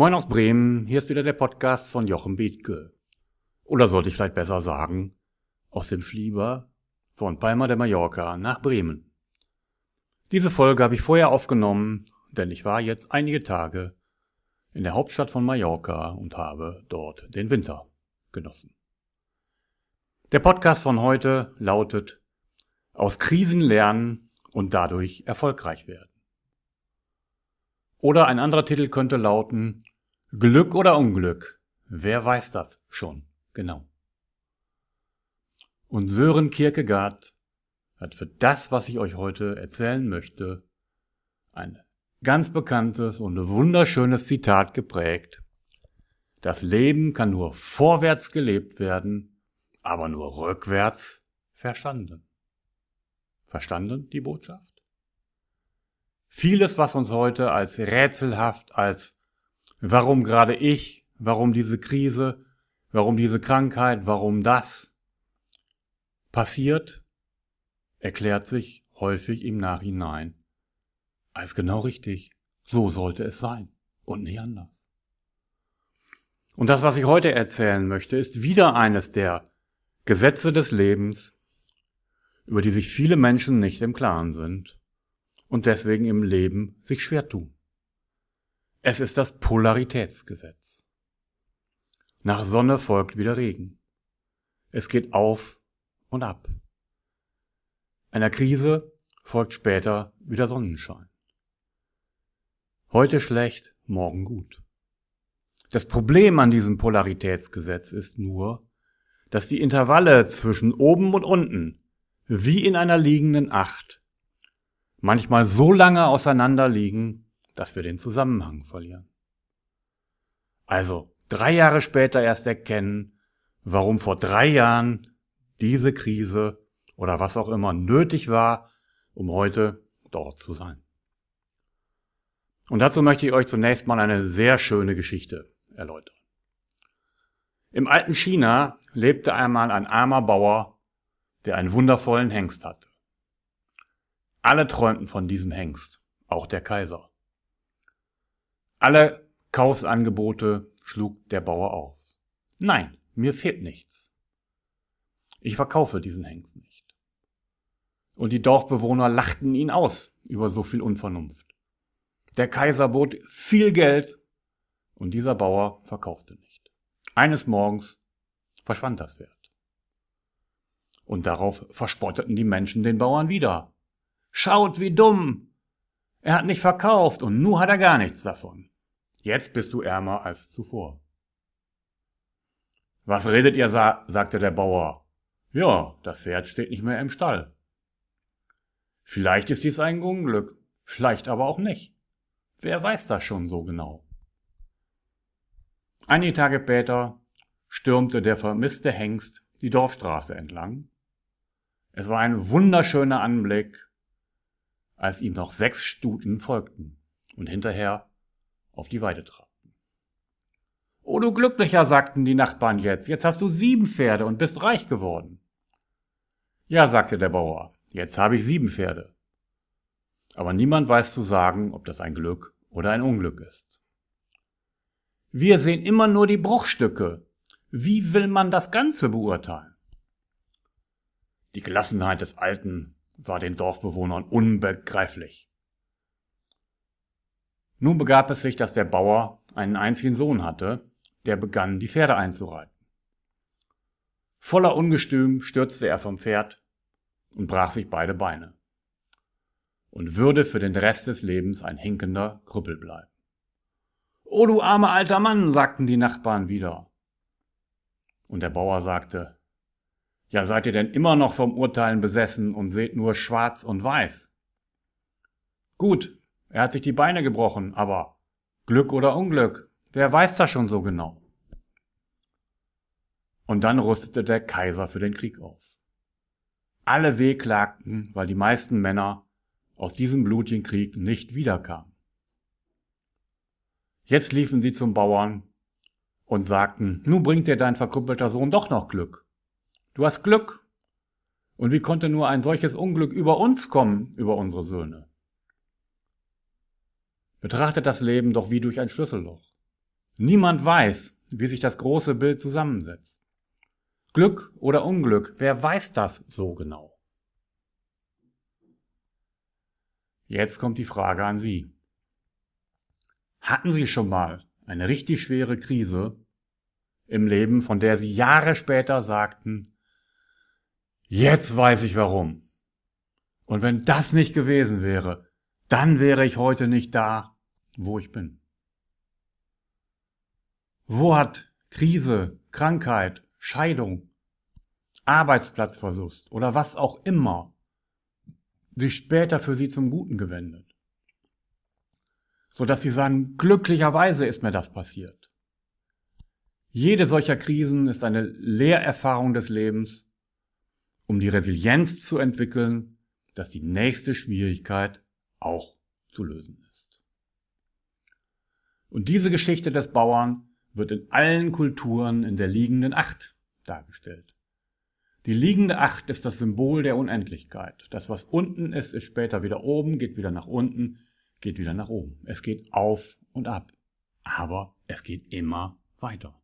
Moin aus Bremen, hier ist wieder der Podcast von Jochen Bethke. Oder sollte ich vielleicht besser sagen, aus dem Flieber von Palma de Mallorca nach Bremen. Diese Folge habe ich vorher aufgenommen, denn ich war jetzt einige Tage in der Hauptstadt von Mallorca und habe dort den Winter genossen. Der Podcast von heute lautet Aus Krisen lernen und dadurch erfolgreich werden. Oder ein anderer Titel könnte lauten Glück oder Unglück. Wer weiß das schon genau? Und Sören Kierkegaard hat für das, was ich euch heute erzählen möchte, ein ganz bekanntes und wunderschönes Zitat geprägt. Das Leben kann nur vorwärts gelebt werden, aber nur rückwärts verstanden. Verstanden die Botschaft? Vieles, was uns heute als rätselhaft, als warum gerade ich, warum diese Krise, warum diese Krankheit, warum das passiert, erklärt sich häufig im Nachhinein als genau richtig. So sollte es sein und nicht anders. Und das, was ich heute erzählen möchte, ist wieder eines der Gesetze des Lebens, über die sich viele Menschen nicht im Klaren sind und deswegen im Leben sich schwer tun. Es ist das Polaritätsgesetz. Nach Sonne folgt wieder Regen. Es geht auf und ab. Einer Krise folgt später wieder Sonnenschein. Heute schlecht, morgen gut. Das Problem an diesem Polaritätsgesetz ist nur, dass die Intervalle zwischen oben und unten wie in einer liegenden Acht manchmal so lange auseinander liegen, dass wir den Zusammenhang verlieren. Also drei Jahre später erst erkennen, warum vor drei Jahren diese Krise oder was auch immer nötig war, um heute dort zu sein. Und dazu möchte ich euch zunächst mal eine sehr schöne Geschichte erläutern. Im alten China lebte einmal ein armer Bauer, der einen wundervollen Hengst hatte. Alle träumten von diesem Hengst, auch der Kaiser. Alle Kaufsangebote schlug der Bauer auf. Nein, mir fehlt nichts. Ich verkaufe diesen Hengst nicht. Und die Dorfbewohner lachten ihn aus über so viel Unvernunft. Der Kaiser bot viel Geld und dieser Bauer verkaufte nicht. Eines Morgens verschwand das Wert. Und darauf verspotteten die Menschen den Bauern wieder. Schaut, wie dumm. Er hat nicht verkauft und nu hat er gar nichts davon. Jetzt bist du ärmer als zuvor. Was redet ihr, sa sagte der Bauer. Ja, das Pferd steht nicht mehr im Stall. Vielleicht ist dies ein Unglück, vielleicht aber auch nicht. Wer weiß das schon so genau? Einige Tage später stürmte der vermisste Hengst die Dorfstraße entlang. Es war ein wunderschöner Anblick als ihm noch sechs Stuten folgten und hinterher auf die Weide trabten. Oh du Glücklicher, sagten die Nachbarn jetzt, jetzt hast du sieben Pferde und bist reich geworden. Ja, sagte der Bauer, jetzt habe ich sieben Pferde. Aber niemand weiß zu sagen, ob das ein Glück oder ein Unglück ist. Wir sehen immer nur die Bruchstücke. Wie will man das Ganze beurteilen? Die Gelassenheit des Alten war den Dorfbewohnern unbegreiflich. Nun begab es sich, dass der Bauer einen einzigen Sohn hatte, der begann, die Pferde einzureiten. Voller Ungestüm stürzte er vom Pferd und brach sich beide Beine und würde für den Rest des Lebens ein hinkender Krüppel bleiben. O du armer alter Mann, sagten die Nachbarn wieder. Und der Bauer sagte, ja, seid ihr denn immer noch vom Urteilen besessen und seht nur schwarz und weiß? Gut, er hat sich die Beine gebrochen, aber Glück oder Unglück, wer weiß das schon so genau? Und dann rüstete der Kaiser für den Krieg auf. Alle wehklagten, weil die meisten Männer aus diesem blutigen Krieg nicht wiederkamen. Jetzt liefen sie zum Bauern und sagten, nun bringt dir dein verkrüppelter Sohn doch noch Glück. Du hast Glück. Und wie konnte nur ein solches Unglück über uns kommen, über unsere Söhne? Betrachtet das Leben doch wie durch ein Schlüsselloch. Niemand weiß, wie sich das große Bild zusammensetzt. Glück oder Unglück, wer weiß das so genau? Jetzt kommt die Frage an Sie. Hatten Sie schon mal eine richtig schwere Krise im Leben, von der Sie Jahre später sagten, jetzt weiß ich warum. Und wenn das nicht gewesen wäre, dann wäre ich heute nicht da, wo ich bin. Wo hat Krise, Krankheit, Scheidung, Arbeitsplatzverlust oder was auch immer sich später für sie zum Guten gewendet? Sodass sie sagen, glücklicherweise ist mir das passiert. Jede solcher Krisen ist eine Lehrerfahrung des Lebens, um die Resilienz zu entwickeln, dass die nächste Schwierigkeit auch zu lösen ist. Und diese Geschichte des Bauern wird in allen Kulturen in der liegenden Acht dargestellt. Die liegende Acht ist das Symbol der Unendlichkeit. Das, was unten ist, ist später wieder oben, geht wieder nach unten, geht wieder nach oben. Es geht auf und ab. Aber es geht immer weiter.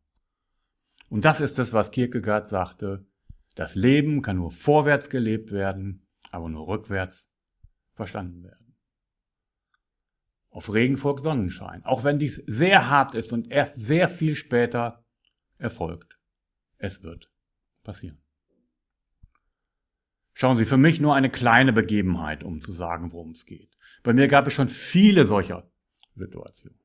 Und das ist es, was Kierkegaard sagte. Das Leben kann nur vorwärts gelebt werden, aber nur rückwärts verstanden werden. Auf Regen folgt Sonnenschein, auch wenn dies sehr hart ist und erst sehr viel später erfolgt. Es wird passieren. Schauen Sie, für mich nur eine kleine Begebenheit, um zu sagen, worum es geht. Bei mir gab es schon viele solcher Situationen.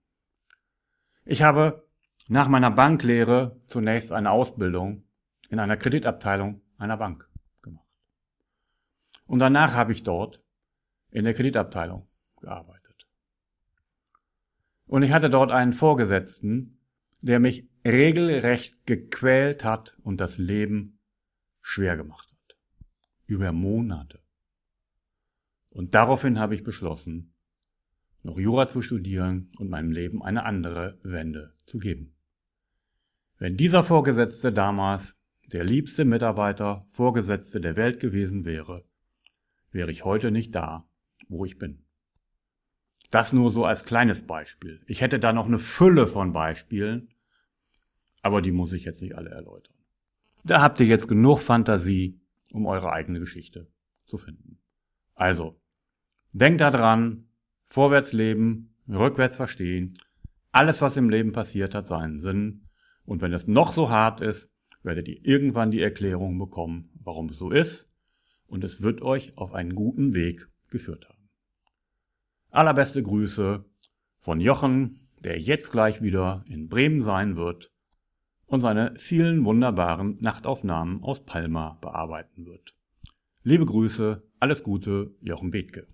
Ich habe nach meiner Banklehre zunächst eine Ausbildung in einer Kreditabteilung einer Bank gemacht. Und danach habe ich dort in der Kreditabteilung gearbeitet. Und ich hatte dort einen Vorgesetzten, der mich regelrecht gequält hat und das Leben schwer gemacht hat. Über Monate. Und daraufhin habe ich beschlossen, noch Jura zu studieren und meinem Leben eine andere Wende zu geben. Wenn dieser Vorgesetzte damals der liebste Mitarbeiter, Vorgesetzte der Welt gewesen wäre, wäre ich heute nicht da, wo ich bin. Das nur so als kleines Beispiel. Ich hätte da noch eine Fülle von Beispielen, aber die muss ich jetzt nicht alle erläutern. Da habt ihr jetzt genug Fantasie, um eure eigene Geschichte zu finden. Also, denkt daran, vorwärts leben, rückwärts verstehen, alles, was im Leben passiert hat, seinen Sinn und wenn es noch so hart ist, werdet ihr irgendwann die Erklärung bekommen, warum es so ist. Und es wird euch auf einen guten Weg geführt haben. Allerbeste Grüße von Jochen, der jetzt gleich wieder in Bremen sein wird und seine vielen wunderbaren Nachtaufnahmen aus Palma bearbeiten wird. Liebe Grüße, alles Gute, Jochen Bethke.